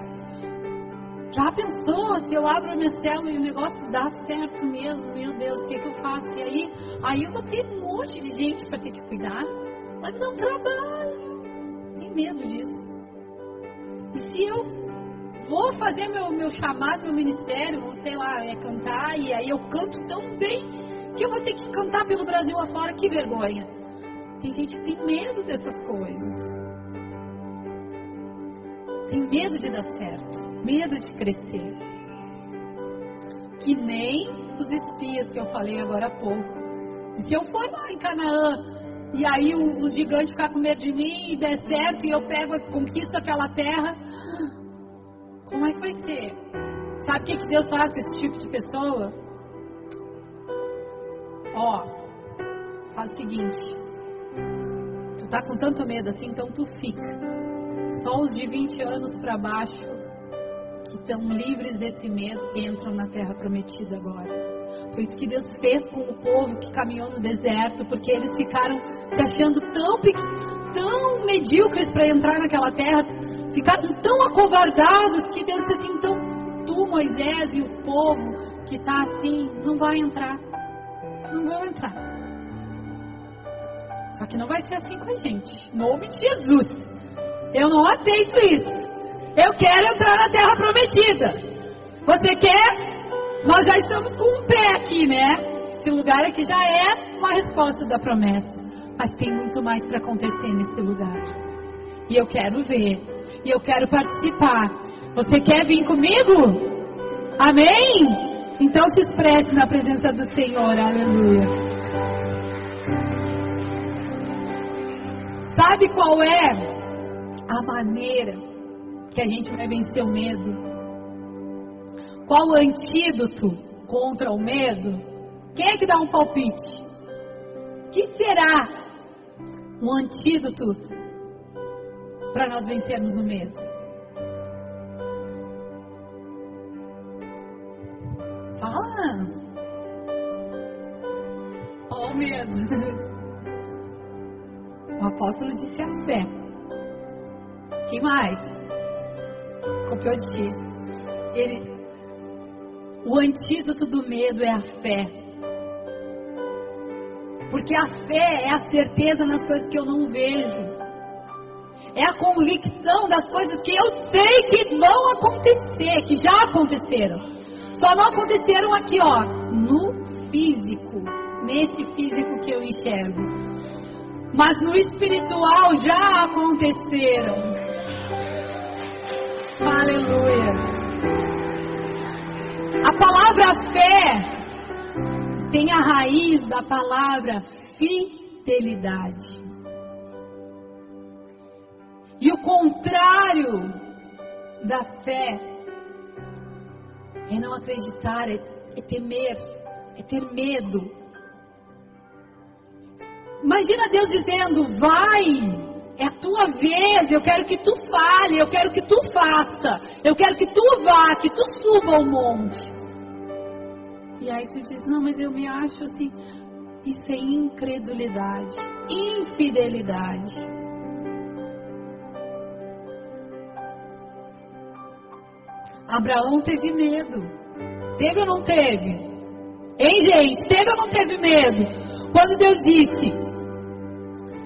Já pensou se eu abro minha célula e o negócio dá certo mesmo? Meu Deus, o que, que eu faço? E aí, aí eu vou ter um monte de gente para ter que cuidar. Vai me dar um trabalho. Tem medo disso. E se eu vou fazer meu, meu chamado, meu ministério, ou sei lá, é cantar, e aí eu canto tão bem que eu vou ter que cantar pelo Brasil afora, que vergonha. Tem gente que tem medo dessas coisas. Tem medo de dar certo medo de crescer. Que nem os espias que eu falei agora há pouco. Se eu for lá em Canaã e aí o, o gigante ficar com medo de mim e der certo e eu pego e conquisto aquela terra, como é que vai ser? Sabe o que, que Deus faz com esse tipo de pessoa? Ó, faz o seguinte. Tu tá com tanto medo assim, então tu fica. Só os de 20 anos para baixo que estão livres desse medo entram na terra prometida agora. Foi isso que Deus fez com o povo que caminhou no deserto, porque eles ficaram se achando tão, tão medíocres para entrar naquela terra, ficaram tão acovardados que Deus disse assim: então tu, Moisés e o povo que está assim, não vai entrar. Não vão entrar. Só que não vai ser assim com a gente. Em nome de Jesus. Eu não aceito isso. Eu quero entrar na terra prometida. Você quer? Nós já estamos com um pé aqui, né? Esse lugar aqui já é uma resposta da promessa. Mas tem muito mais para acontecer nesse lugar. E eu quero ver. E eu quero participar. Você quer vir comigo? Amém? Então se expresse na presença do Senhor. Aleluia. Sabe qual é a maneira que a gente vai vencer o medo? Qual o antídoto contra o medo? Quem é que dá um palpite? Que será um antídoto para nós vencermos o medo? Fala! Olha o medo. [laughs] O apóstolo disse a fé. Quem mais? copiou de ti. Ele, o antídoto do medo é a fé. Porque a fé é a certeza nas coisas que eu não vejo. É a convicção das coisas que eu sei que vão acontecer, que já aconteceram. Só não aconteceram aqui, ó, no físico, nesse físico que eu enxergo. Mas no espiritual já aconteceram. Aleluia. A palavra fé tem a raiz da palavra fidelidade. E o contrário da fé é não acreditar, é, é temer, é ter medo. Imagina Deus dizendo: vai, é a tua vez, eu quero que tu fale, eu quero que tu faça, eu quero que tu vá, que tu suba ao monte. E aí tu diz: não, mas eu me acho assim. Isso é incredulidade, infidelidade. Abraão teve medo. Teve ou não teve? Hein, gente? Teve ou não teve medo? Quando Deus disse: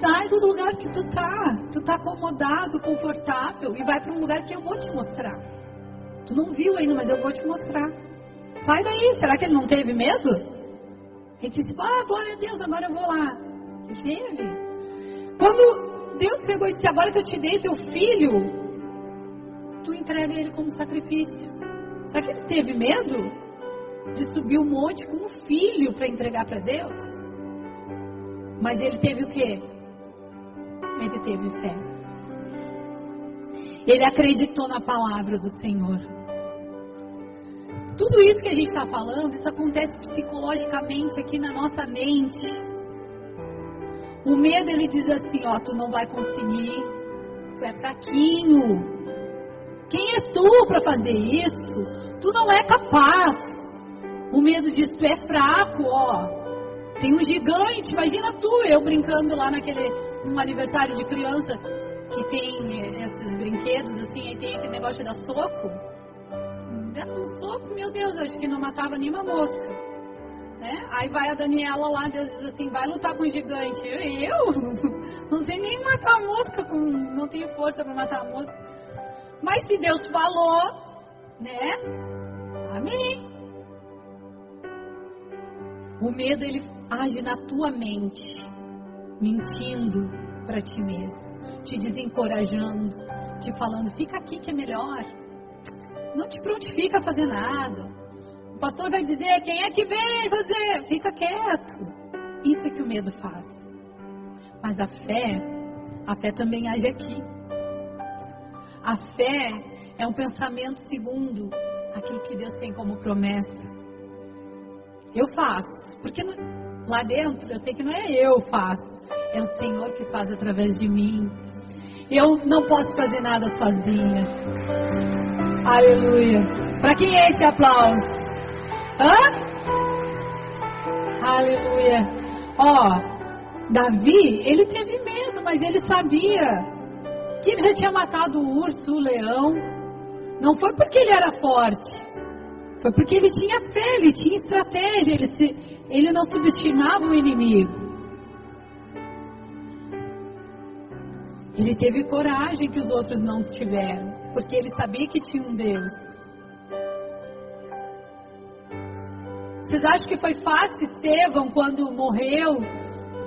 Sai do lugar que tu tá. Tu tá acomodado, confortável e vai para um lugar que eu vou te mostrar. Tu não viu ainda, mas eu vou te mostrar. Sai daí. Será que ele não teve medo? Ele disse: Ah, glória a Deus, agora eu vou lá. Ele teve. Quando Deus pegou e disse: Agora que eu te dei teu filho, tu entrega ele como sacrifício. Será que ele teve medo de subir o um monte com um filho para entregar para Deus? Mas ele teve o quê? Ele teve fé. Ele acreditou na palavra do Senhor. Tudo isso que a gente está falando, isso acontece psicologicamente aqui na nossa mente. O medo ele diz assim, ó, tu não vai conseguir, tu é fraquinho, quem é tu para fazer isso? Tu não é capaz. O medo disso, tu é fraco, ó. Tem um gigante, imagina tu, eu brincando lá naquele, num aniversário de criança, que tem eh, esses brinquedos assim, aí tem aquele negócio de dar soco. Dá um soco, meu Deus, acho que não matava nenhuma mosca. Né? Aí vai a Daniela lá, Deus diz assim, vai lutar com o gigante. Eu, eu? [laughs] Não tenho nem matar a mosca, com, não tenho força para matar a mosca. Mas se Deus falou, né? Amém. O medo ele age na tua mente, mentindo para ti mesmo, te desencorajando, te falando, fica aqui que é melhor. Não te prontifica a fazer nada. O pastor vai dizer, quem é que vem fazer? Fica quieto. Isso é que o medo faz. Mas a fé, a fé também age aqui. A fé é um pensamento segundo aquilo que Deus tem como promessa. Eu faço, porque lá dentro eu sei que não é eu faço, é o Senhor que faz através de mim. Eu não posso fazer nada sozinha. Aleluia. Para quem é esse aplauso? Hã? Aleluia. Ó, Davi, ele teve medo, mas ele sabia que ele já tinha matado o urso, o leão. Não foi porque ele era forte, foi porque ele tinha fé, ele tinha estratégia, ele, se, ele não subestimava o inimigo. Ele teve coragem que os outros não tiveram, porque ele sabia que tinha um Deus. Vocês acham que foi fácil Estevão quando morreu?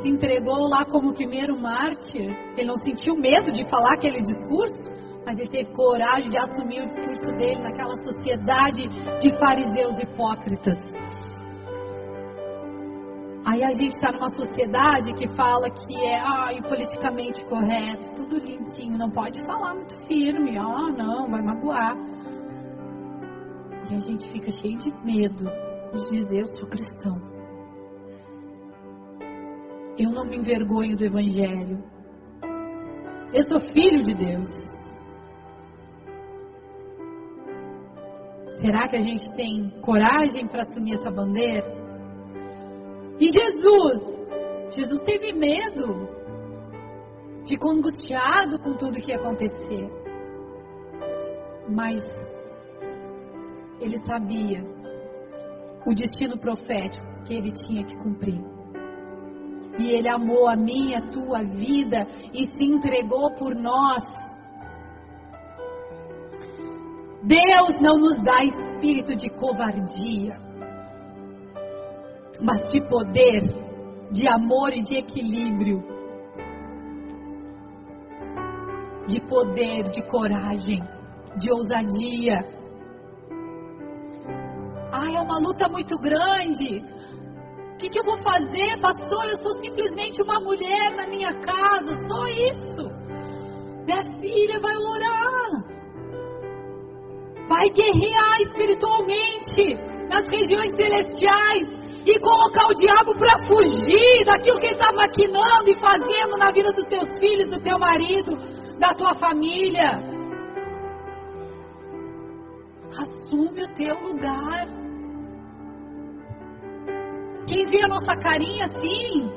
se entregou lá como primeiro mártir. Ele não sentiu medo de falar aquele discurso, mas ele teve coragem de assumir o discurso dele naquela sociedade de fariseus hipócritas. Aí a gente está numa sociedade que fala que é ai, politicamente correto, tudo lindinho, não pode falar muito firme, ah, não, vai magoar. E a gente fica cheio de medo de dizer eu sou cristão. Eu não me envergonho do Evangelho. Eu sou filho de Deus. Será que a gente tem coragem para assumir essa bandeira? E Jesus? Jesus teve medo. Ficou angustiado com tudo que ia acontecer. Mas ele sabia o destino profético que ele tinha que cumprir. E Ele amou a minha, a tua vida e se entregou por nós. Deus não nos dá espírito de covardia, mas de poder, de amor e de equilíbrio, de poder, de coragem. de ousadia. Ai, é uma luta muito grande. O que, que eu vou fazer, pastor? Eu sou simplesmente uma mulher na minha casa, só isso. Minha filha vai orar. Vai guerrear espiritualmente nas regiões celestiais e colocar o diabo para fugir daquilo que ele está maquinando e fazendo na vida dos teus filhos, do teu marido, da tua família. Assume o teu lugar. Quem vê a nossa carinha assim,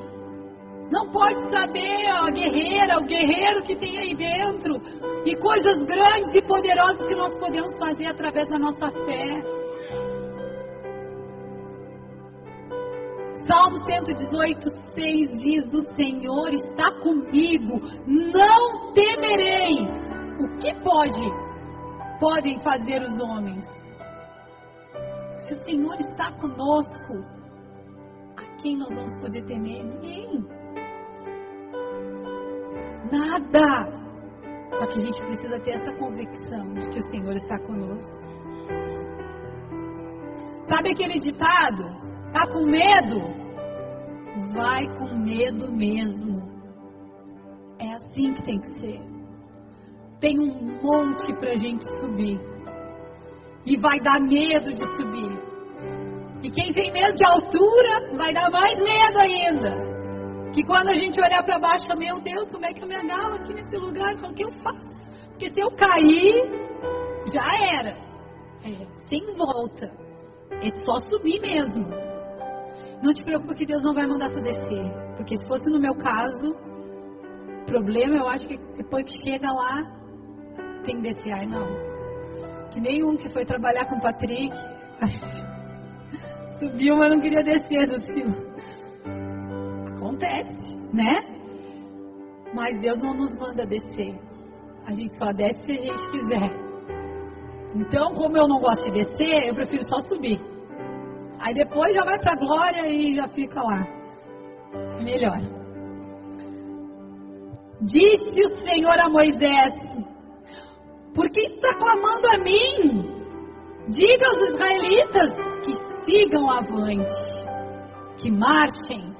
não pode saber a guerreira, o guerreiro que tem aí dentro e coisas grandes e poderosas que nós podemos fazer através da nossa fé. Salmo 118, 6 diz: O Senhor está comigo, não temerei. O que pode, podem fazer os homens? Se o Senhor está conosco, a quem nós vamos poder temer? Ninguém. Nada. Só que a gente precisa ter essa convicção de que o Senhor está conosco. Sabe aquele ditado? Tá com medo? Vai com medo mesmo. É assim que tem que ser. Tem um monte pra gente subir. E vai dar medo de subir. E quem tem medo de altura, vai dar mais medo ainda. Que quando a gente olhar para baixo, meu Deus, como é que eu me agarro aqui nesse lugar? O que eu faço? Porque se eu cair, já era. É, sem volta. É só subir mesmo. Não te preocupa que Deus não vai mandar tu descer. Porque se fosse no meu caso, o problema eu acho que depois que chega lá, tem que descer. Ai, não. Que nem um que foi trabalhar com o Patrick. [laughs] Subiu, mas não queria descer do cima. Acontece, né? Mas Deus não nos manda descer. A gente só desce se a gente quiser. Então, como eu não gosto de descer, eu prefiro só subir. Aí depois já vai para a glória e já fica lá. Melhor. Disse o Senhor a Moisés: Por que está clamando a mim? Diga aos israelitas que sigam avante, que marchem.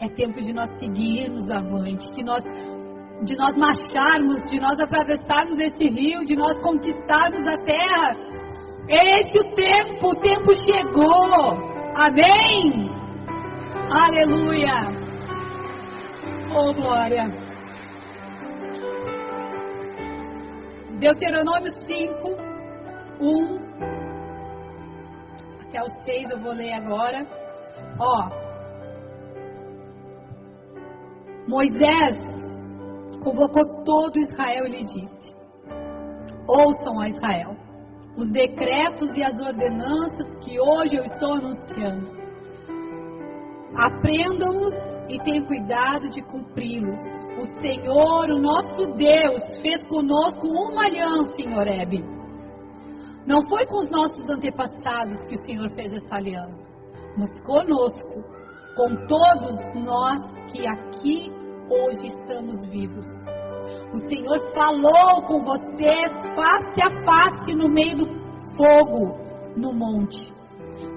É tempo de nós seguirmos avante, que nós, de nós marcharmos, de nós atravessarmos esse rio, de nós conquistarmos a terra esse o tempo, o tempo chegou. Amém? Aleluia. Oh, glória. Deuteronômio 5, 1 até o 6 eu vou ler agora. Ó. Moisés convocou todo Israel e lhe disse: Ouçam a Israel os decretos e as ordenanças que hoje eu estou anunciando. Aprendam-os e tenham cuidado de cumpri-los. O Senhor, o nosso Deus, fez conosco uma aliança em Horebe. Não foi com os nossos antepassados que o Senhor fez essa aliança, mas conosco, com todos nós que aqui hoje estamos vivos. O Senhor falou com vocês face a face no meio do fogo no monte.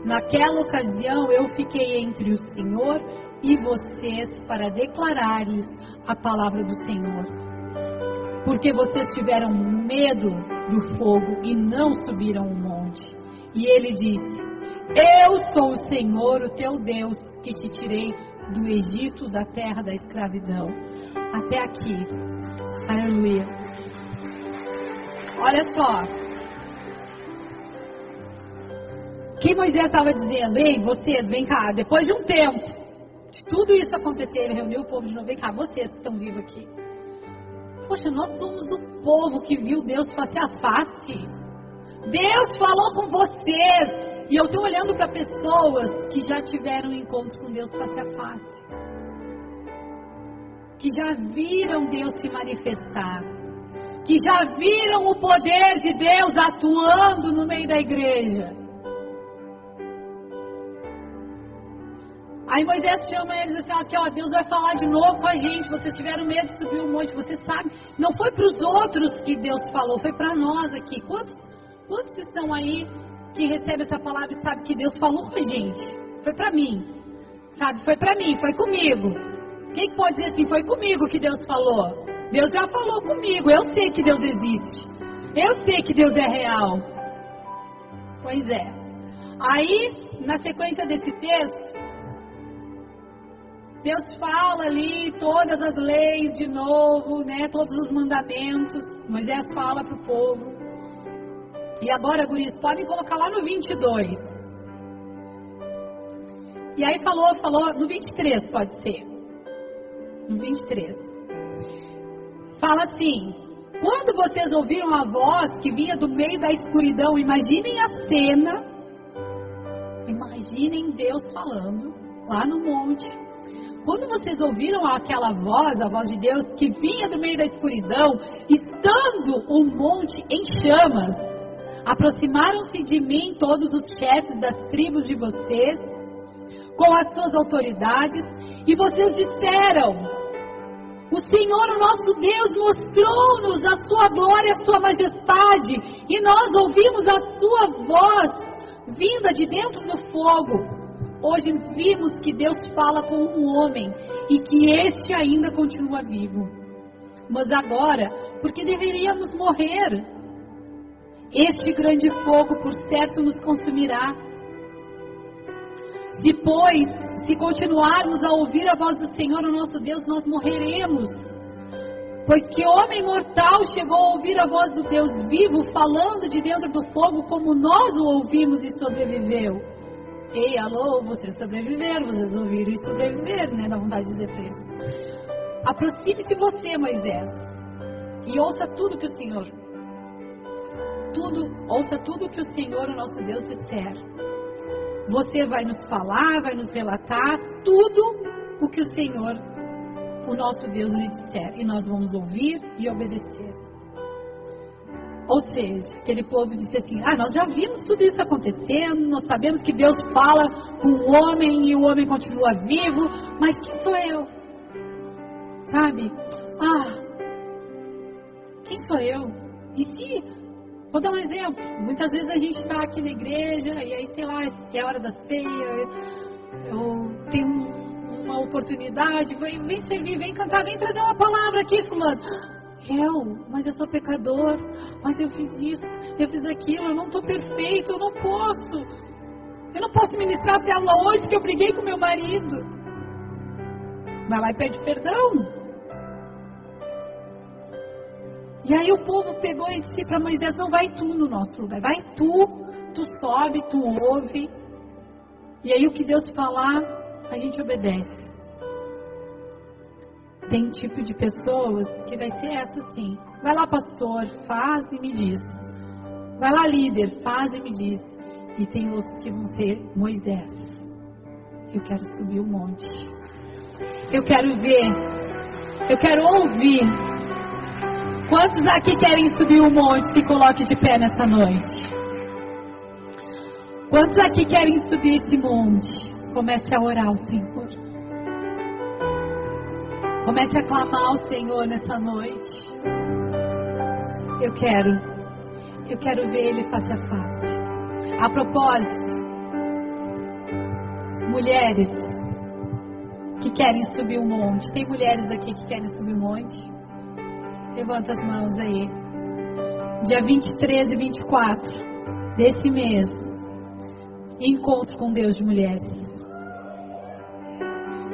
Naquela ocasião eu fiquei entre o Senhor e vocês para declarar-lhes a palavra do Senhor. Porque vocês tiveram medo do fogo e não subiram o monte. E ele disse: Eu sou o Senhor, o teu Deus, que te tirei do Egito, da terra da escravidão. Até aqui. Aleluia. Olha só. O que Moisés estava dizendo? Ei, vocês, vem cá, depois de um tempo, de tudo isso acontecer, ele reuniu o povo de novo, vem cá, vocês que estão vivos aqui. Poxa, nós somos o povo que viu Deus face a face. Deus falou com vocês. E eu estou olhando para pessoas que já tiveram um encontro com Deus face a face que já viram Deus se manifestar, que já viram o poder de Deus atuando no meio da igreja. Aí Moisés chama eles assim, aqui ó, Deus vai falar de novo com a gente. Vocês tiveram medo de subir um monte, você sabe. Não foi para os outros que Deus falou, foi para nós aqui. Quantos, quantos estão aí que recebem essa palavra e sabem que Deus falou com a gente? Foi para mim, sabe? Foi para mim, foi comigo. Quem pode dizer assim, foi comigo que Deus falou? Deus já falou comigo, eu sei que Deus existe. Eu sei que Deus é real. Pois é. Aí, na sequência desse texto, Deus fala ali todas as leis de novo, né? Todos os mandamentos. Moisés fala para o povo. E agora, guris, podem colocar lá no 22. E aí falou, falou, no 23 pode ser. No 23. Fala assim: Quando vocês ouviram a voz que vinha do meio da escuridão, imaginem a cena. Imaginem Deus falando lá no monte quando vocês ouviram aquela voz, a voz de Deus, que vinha do meio da escuridão, estando o monte em chamas, aproximaram-se de mim todos os chefes das tribos de vocês, com as suas autoridades, e vocês disseram: O Senhor, nosso Deus, mostrou-nos a sua glória, a sua majestade, e nós ouvimos a sua voz vinda de dentro do fogo. Hoje vimos que Deus fala com um homem e que este ainda continua vivo. Mas agora, porque deveríamos morrer? Este grande fogo, por certo, nos consumirá. Se, pois, se continuarmos a ouvir a voz do Senhor, o nosso Deus, nós morreremos. Pois que homem mortal chegou a ouvir a voz do Deus vivo falando de dentro do fogo como nós o ouvimos e sobreviveu? Ei, alô, vocês sobreviveram, vocês ouviram e sobreviveram, né? Dá vontade de dizer para eles. Aproxime-se você, Moisés, e ouça tudo que o Senhor, tudo, ouça tudo que o Senhor, o nosso Deus, disser. Você vai nos falar, vai nos relatar tudo o que o Senhor, o nosso Deus, lhe disser, e nós vamos ouvir e obedecer. Ou seja, aquele povo disse assim: Ah, nós já vimos tudo isso acontecendo, nós sabemos que Deus fala com o homem e o homem continua vivo, mas quem sou eu? Sabe? Ah, quem sou eu? E se, vou dar um exemplo: muitas vezes a gente está aqui na igreja e aí, sei lá, é hora da ceia, eu tenho uma oportunidade, vem, vem servir, vem cantar, vem trazer uma palavra aqui, Fulano eu, mas eu sou pecador, mas eu fiz isso, eu fiz aquilo, eu não estou perfeito, eu não posso. Eu não posso ministrar a célula hoje porque eu briguei com meu marido. Vai lá e pede perdão. E aí o povo pegou e disse para Moisés: Não vai tu no nosso lugar, vai tu, tu sobe, tu ouve. E aí o que Deus falar, a gente obedece. Tem tipo de pessoas que vai ser essa sim. Vai lá, pastor, faz e me diz. Vai lá, líder, faz e me diz. E tem outros que vão ser Moisés. Eu quero subir o monte. Eu quero ver. Eu quero ouvir. Quantos aqui querem subir o monte? Se coloque de pé nessa noite. Quantos aqui querem subir esse monte? Comece a orar ao Senhor. Comece a clamar ao Senhor nessa noite. Eu quero, eu quero ver Ele face a face. A propósito, mulheres que querem subir um monte. Tem mulheres aqui que querem subir um monte? Levanta as mãos aí. Dia 23 e 24 desse mês, encontro com Deus de mulheres.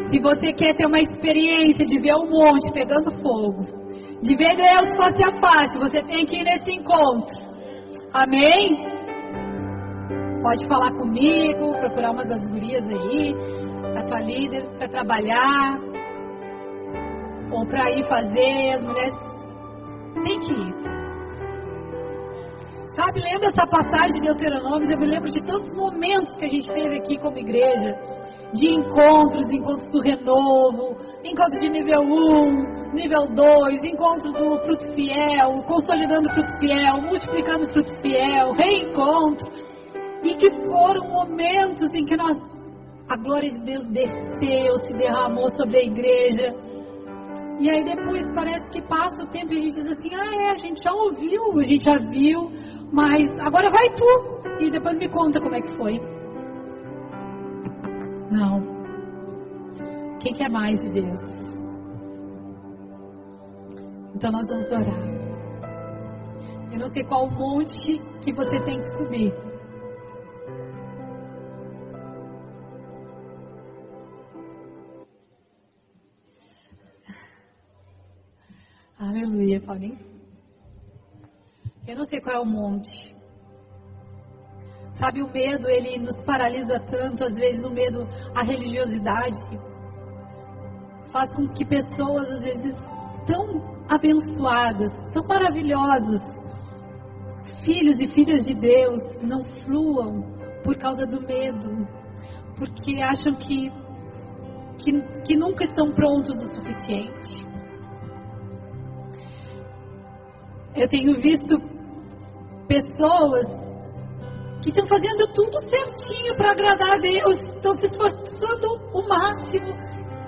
Se você quer ter uma experiência de ver um monte pegando fogo, de ver Deus face a face, você tem que ir nesse encontro. Amém? Pode falar comigo, procurar uma das gurias aí, a tua líder, para trabalhar, ou para ir fazer. As mulheres tem que ir. Sabe, lendo essa passagem de Deuteronômio, eu me lembro de tantos momentos que a gente teve aqui como igreja de encontros, encontros do renovo, encontro de nível 1, nível 2, encontro do fruto fiel, consolidando fruto fiel, multiplicando fruto fiel, reencontro. E que foram momentos em que nós a glória de Deus desceu, se derramou sobre a igreja. E aí depois parece que passa o tempo e a gente diz assim, ah é, a gente já ouviu, a gente já viu, mas agora vai tu e depois me conta como é que foi. Não. Quem quer mais de Deus? Então nós vamos orar. Eu não sei qual monte que você tem que subir. Aleluia, Paulinho. Eu não sei qual é o monte. Sabe, o medo, ele nos paralisa tanto, às vezes o medo, a religiosidade, faz com que pessoas, às vezes, tão abençoadas, tão maravilhosas, filhos e filhas de Deus, não fluam por causa do medo, porque acham que, que, que nunca estão prontos o suficiente. Eu tenho visto pessoas que estão fazendo tudo certinho para agradar a Deus, estão se esforçando o máximo,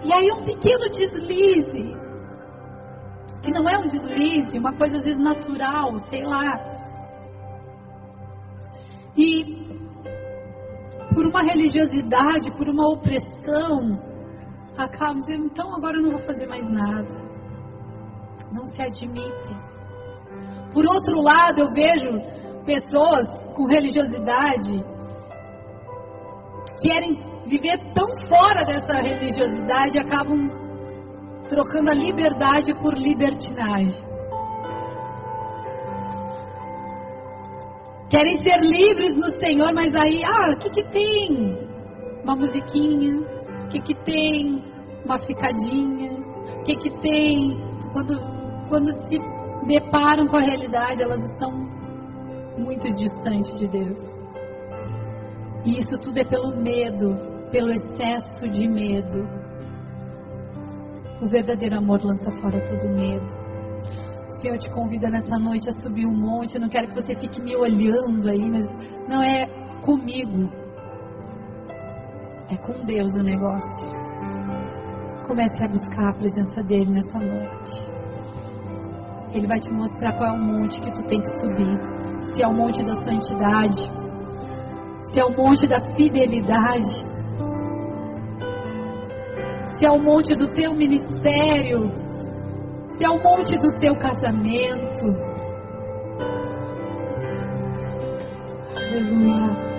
e aí um pequeno deslize, que não é um deslize, uma coisa às vezes natural, sei lá. E por uma religiosidade, por uma opressão, acabam dizendo, então agora eu não vou fazer mais nada. Não se admitem. Por outro lado, eu vejo pessoas com religiosidade querem viver tão fora dessa religiosidade acabam trocando a liberdade por libertinagem. Querem ser livres no Senhor, mas aí, ah, o que que tem? Uma musiquinha? O que que tem? Uma ficadinha? O que que tem? Quando, quando se deparam com a realidade, elas estão muito distantes de Deus. E isso tudo é pelo medo, pelo excesso de medo. O verdadeiro amor lança fora todo medo. O Senhor te convida nessa noite a subir um monte. Eu não quero que você fique me olhando aí, mas não é comigo. É com Deus o negócio. Comece a buscar a presença dele nessa noite. Ele vai te mostrar qual é o monte que tu tem que subir. Se é o monte da santidade, se é o monte da fidelidade, se é o monte do teu ministério, se é o monte do teu casamento. Aleluia.